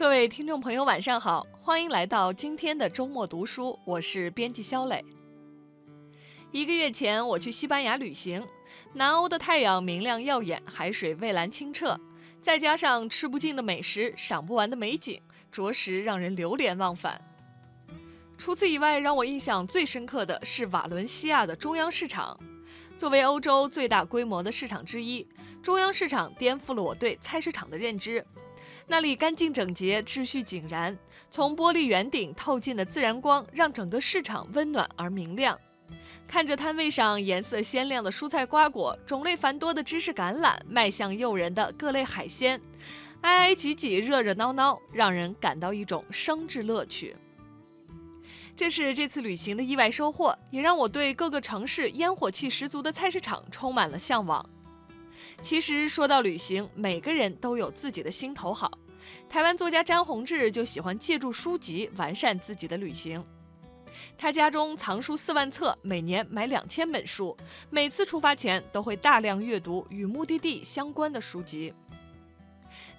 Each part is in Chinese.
各位听众朋友，晚上好，欢迎来到今天的周末读书，我是编辑肖磊。一个月前，我去西班牙旅行，南欧的太阳明亮耀眼，海水蔚蓝清澈，再加上吃不尽的美食、赏不完的美景，着实让人流连忘返。除此以外，让我印象最深刻的是瓦伦西亚的中央市场。作为欧洲最大规模的市场之一，中央市场颠覆了我对菜市场的认知。那里干净整洁，秩序井然，从玻璃圆顶透进的自然光，让整个市场温暖而明亮。看着摊位上颜色鲜亮的蔬菜瓜果，种类繁多的芝士橄榄，卖相诱人的各类海鲜，挨挨挤挤，热热闹闹，让人感到一种生之乐趣。这是这次旅行的意外收获，也让我对各个城市烟火气十足的菜市场充满了向往。其实说到旅行，每个人都有自己的心头好。台湾作家詹宏志就喜欢借助书籍完善自己的旅行。他家中藏书四万册，每年买两千本书，每次出发前都会大量阅读与目的地相关的书籍。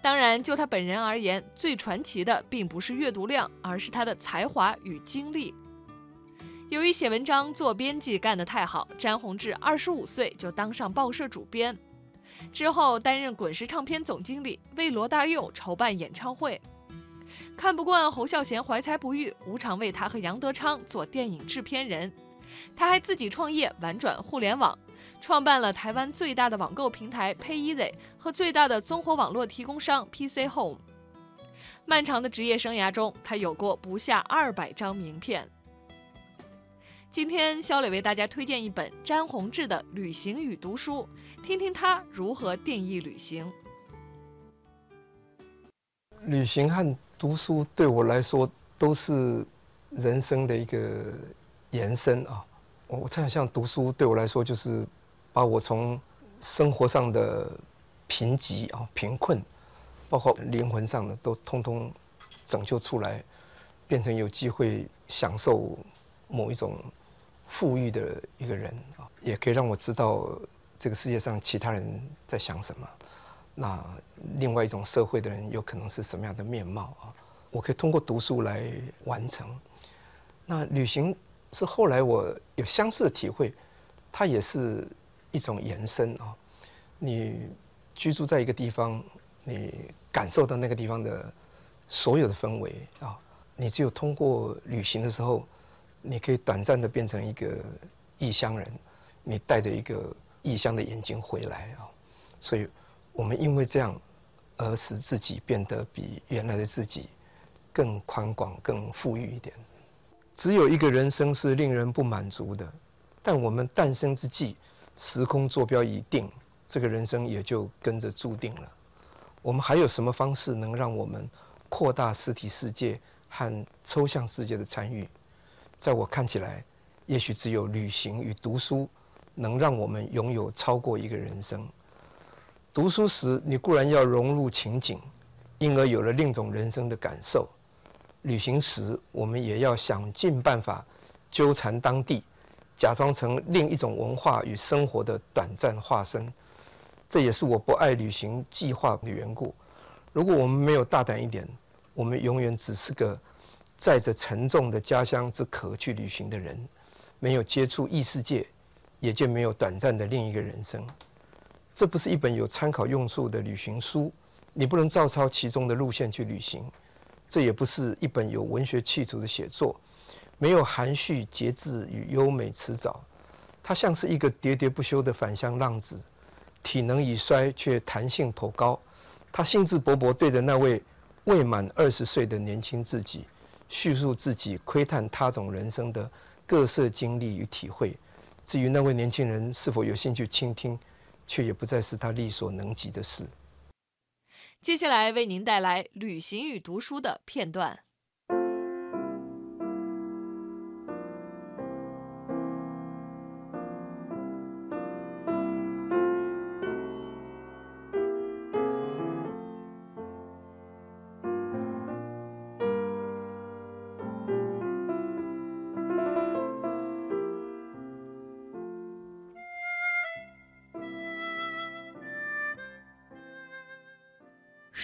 当然，就他本人而言，最传奇的并不是阅读量，而是他的才华与经历。由于写文章、做编辑干得太好，詹宏志二十五岁就当上报社主编。之后担任滚石唱片总经理，为罗大佑筹办演唱会。看不惯侯孝贤怀才不遇，无偿为他和杨德昌做电影制片人。他还自己创业，玩转互联网，创办了台湾最大的网购平台 PayEasy 和最大的综合网络提供商 PC Home。漫长的职业生涯中，他有过不下二百张名片。今天，肖磊为大家推荐一本詹宏志的《旅行与读书》，听听他如何定义旅行。旅行和读书对我来说都是人生的一个延伸啊！我猜想，读书对我来说就是把我从生活上的贫瘠啊、贫困，包括灵魂上的，都通通拯救出来，变成有机会享受某一种。富裕的一个人啊，也可以让我知道这个世界上其他人在想什么。那另外一种社会的人有可能是什么样的面貌啊？我可以通过读书来完成。那旅行是后来我有相似的体会，它也是一种延伸啊。你居住在一个地方，你感受到那个地方的所有的氛围啊，你只有通过旅行的时候。你可以短暂的变成一个异乡人，你带着一个异乡的眼睛回来啊，所以，我们因为这样而使自己变得比原来的自己更宽广、更富裕一点。只有一个人生是令人不满足的，但我们诞生之际，时空坐标已定，这个人生也就跟着注定了。我们还有什么方式能让我们扩大实体世界和抽象世界的参与？在我看起来，也许只有旅行与读书，能让我们拥有超过一个人生。读书时，你固然要融入情景，因而有了另一种人生的感受；旅行时，我们也要想尽办法纠缠当地，假装成另一种文化与生活的短暂化身。这也是我不爱旅行计划的缘故。如果我们没有大胆一点，我们永远只是个。载着沉重的家乡之壳去旅行的人，没有接触异世界，也就没有短暂的另一个人生。这不是一本有参考用处的旅行书，你不能照抄其中的路线去旅行。这也不是一本有文学企图的写作，没有含蓄节制与优美辞藻。它像是一个喋喋不休的返乡浪子，体能已衰却弹性颇高。他兴致勃勃对着那位未满二十岁的年轻自己。叙述自己窥探他种人生的各色经历与体会，至于那位年轻人是否有兴趣倾听，却也不再是他力所能及的事。接下来为您带来《旅行与读书》的片段。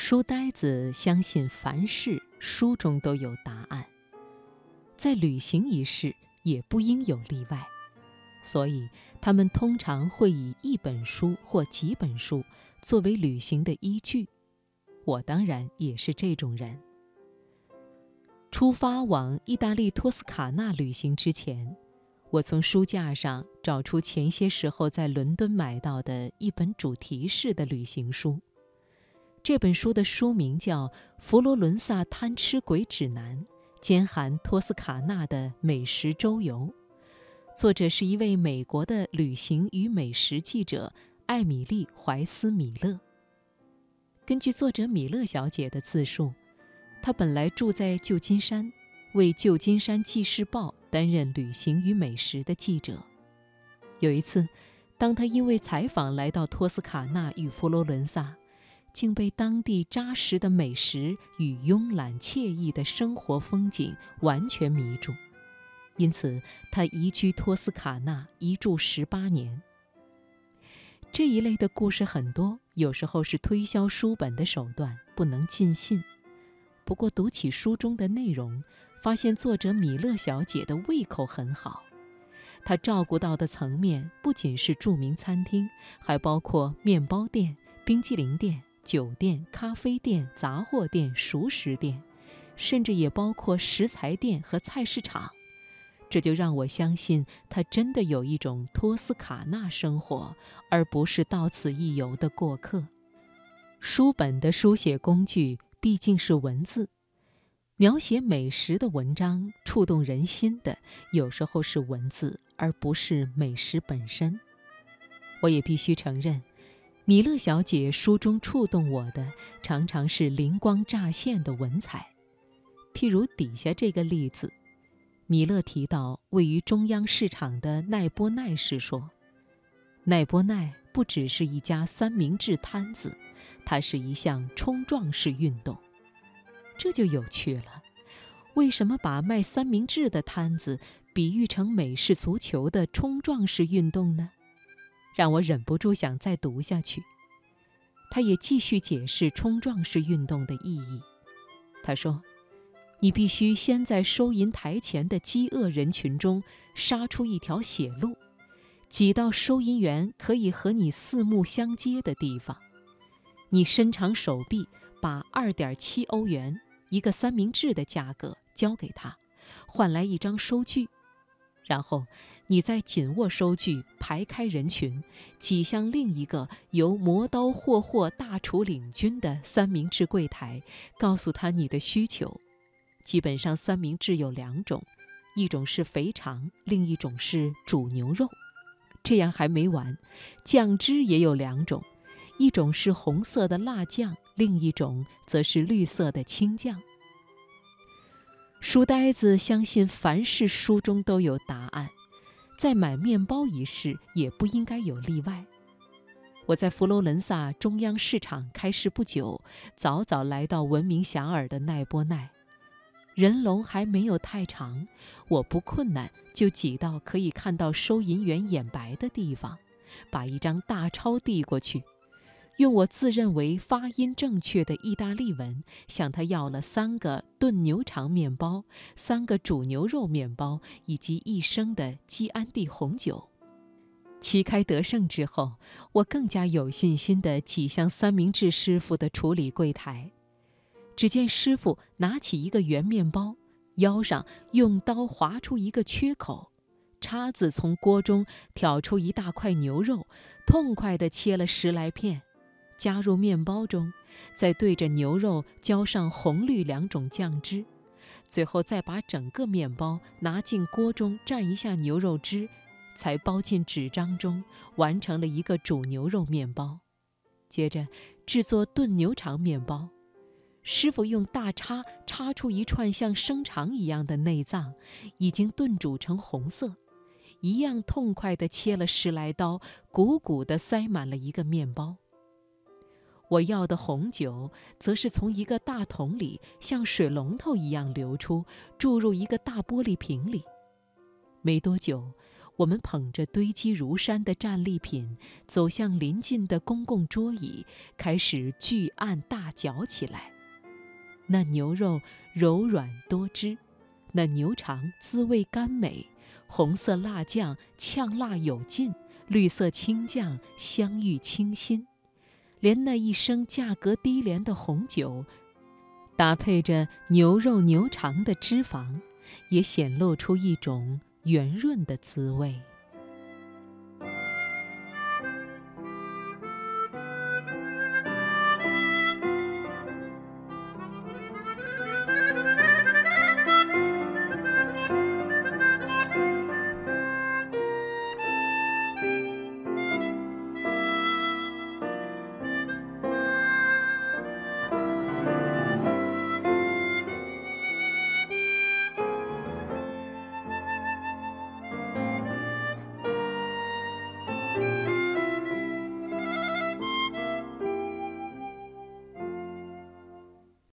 书呆子相信凡事书中都有答案，在旅行一事也不应有例外，所以他们通常会以一本书或几本书作为旅行的依据。我当然也是这种人。出发往意大利托斯卡纳旅行之前，我从书架上找出前些时候在伦敦买到的一本主题式的旅行书。这本书的书名叫《佛罗伦萨贪吃鬼指南》，兼含托斯卡纳的美食周游。作者是一位美国的旅行与美食记者艾米丽·怀斯·米勒。根据作者米勒小姐的自述，她本来住在旧金山，为《旧金山纪事报》担任旅行与美食的记者。有一次，当她因为采访来到托斯卡纳与佛罗伦萨。竟被当地扎实的美食与慵懒惬意的生活风景完全迷住，因此他移居托斯卡纳，一住十八年。这一类的故事很多，有时候是推销书本的手段，不能尽信。不过读起书中的内容，发现作者米勒小姐的胃口很好，她照顾到的层面不仅是著名餐厅，还包括面包店、冰激凌店。酒店、咖啡店、杂货店、熟食店，甚至也包括食材店和菜市场，这就让我相信他真的有一种托斯卡纳生活，而不是到此一游的过客。书本的书写工具毕竟是文字，描写美食的文章触动人心的有时候是文字，而不是美食本身。我也必须承认。米勒小姐书中触动我的，常常是灵光乍现的文采。譬如底下这个例子，米勒提到位于中央市场的奈波奈时说：“奈波奈不只是一家三明治摊子，它是一项冲撞式运动。”这就有趣了。为什么把卖三明治的摊子比喻成美式足球的冲撞式运动呢？让我忍不住想再读下去。他也继续解释冲撞式运动的意义。他说：“你必须先在收银台前的饥饿人群中杀出一条血路，挤到收银员可以和你四目相接的地方。你伸长手臂，把二点七欧元一个三明治的价格交给他，换来一张收据，然后。”你再紧握收据，排开人群，挤向另一个由磨刀霍霍大厨领军的三明治柜台，告诉他你的需求。基本上三明治有两种，一种是肥肠，另一种是煮牛肉。这样还没完，酱汁也有两种，一种是红色的辣酱，另一种则是绿色的青酱。书呆子相信凡事书中都有答案。在买面包一事也不应该有例外。我在佛罗伦萨中央市场开市不久，早早来到闻名遐迩的奈波奈，人龙还没有太长，我不困难就挤到可以看到收银员眼白的地方，把一张大钞递过去。用我自认为发音正确的意大利文向他要了三个炖牛肠面包、三个煮牛肉面包以及一升的基安蒂红酒。旗开得胜之后，我更加有信心地挤向三明治师傅的处理柜台。只见师傅拿起一个圆面包，腰上用刀划出一个缺口，叉子从锅中挑出一大块牛肉，痛快地切了十来片。加入面包中，再对着牛肉浇上红绿两种酱汁，最后再把整个面包拿进锅中蘸一下牛肉汁，才包进纸张中，完成了一个煮牛肉面包。接着制作炖牛肠面包，师傅用大叉叉出一串像生肠一样的内脏，已经炖煮成红色，一样痛快地切了十来刀，鼓鼓地塞满了一个面包。我要的红酒，则是从一个大桶里像水龙头一样流出，注入一个大玻璃瓶里。没多久，我们捧着堆积如山的战利品，走向临近的公共桌椅，开始巨案大嚼起来。那牛肉柔软多汁，那牛肠滋味甘美，红色辣酱呛辣有劲，绿色青酱香郁清新，连那一升价格低廉的红酒，搭配着牛肉牛肠的脂肪，也显露出一种圆润的滋味。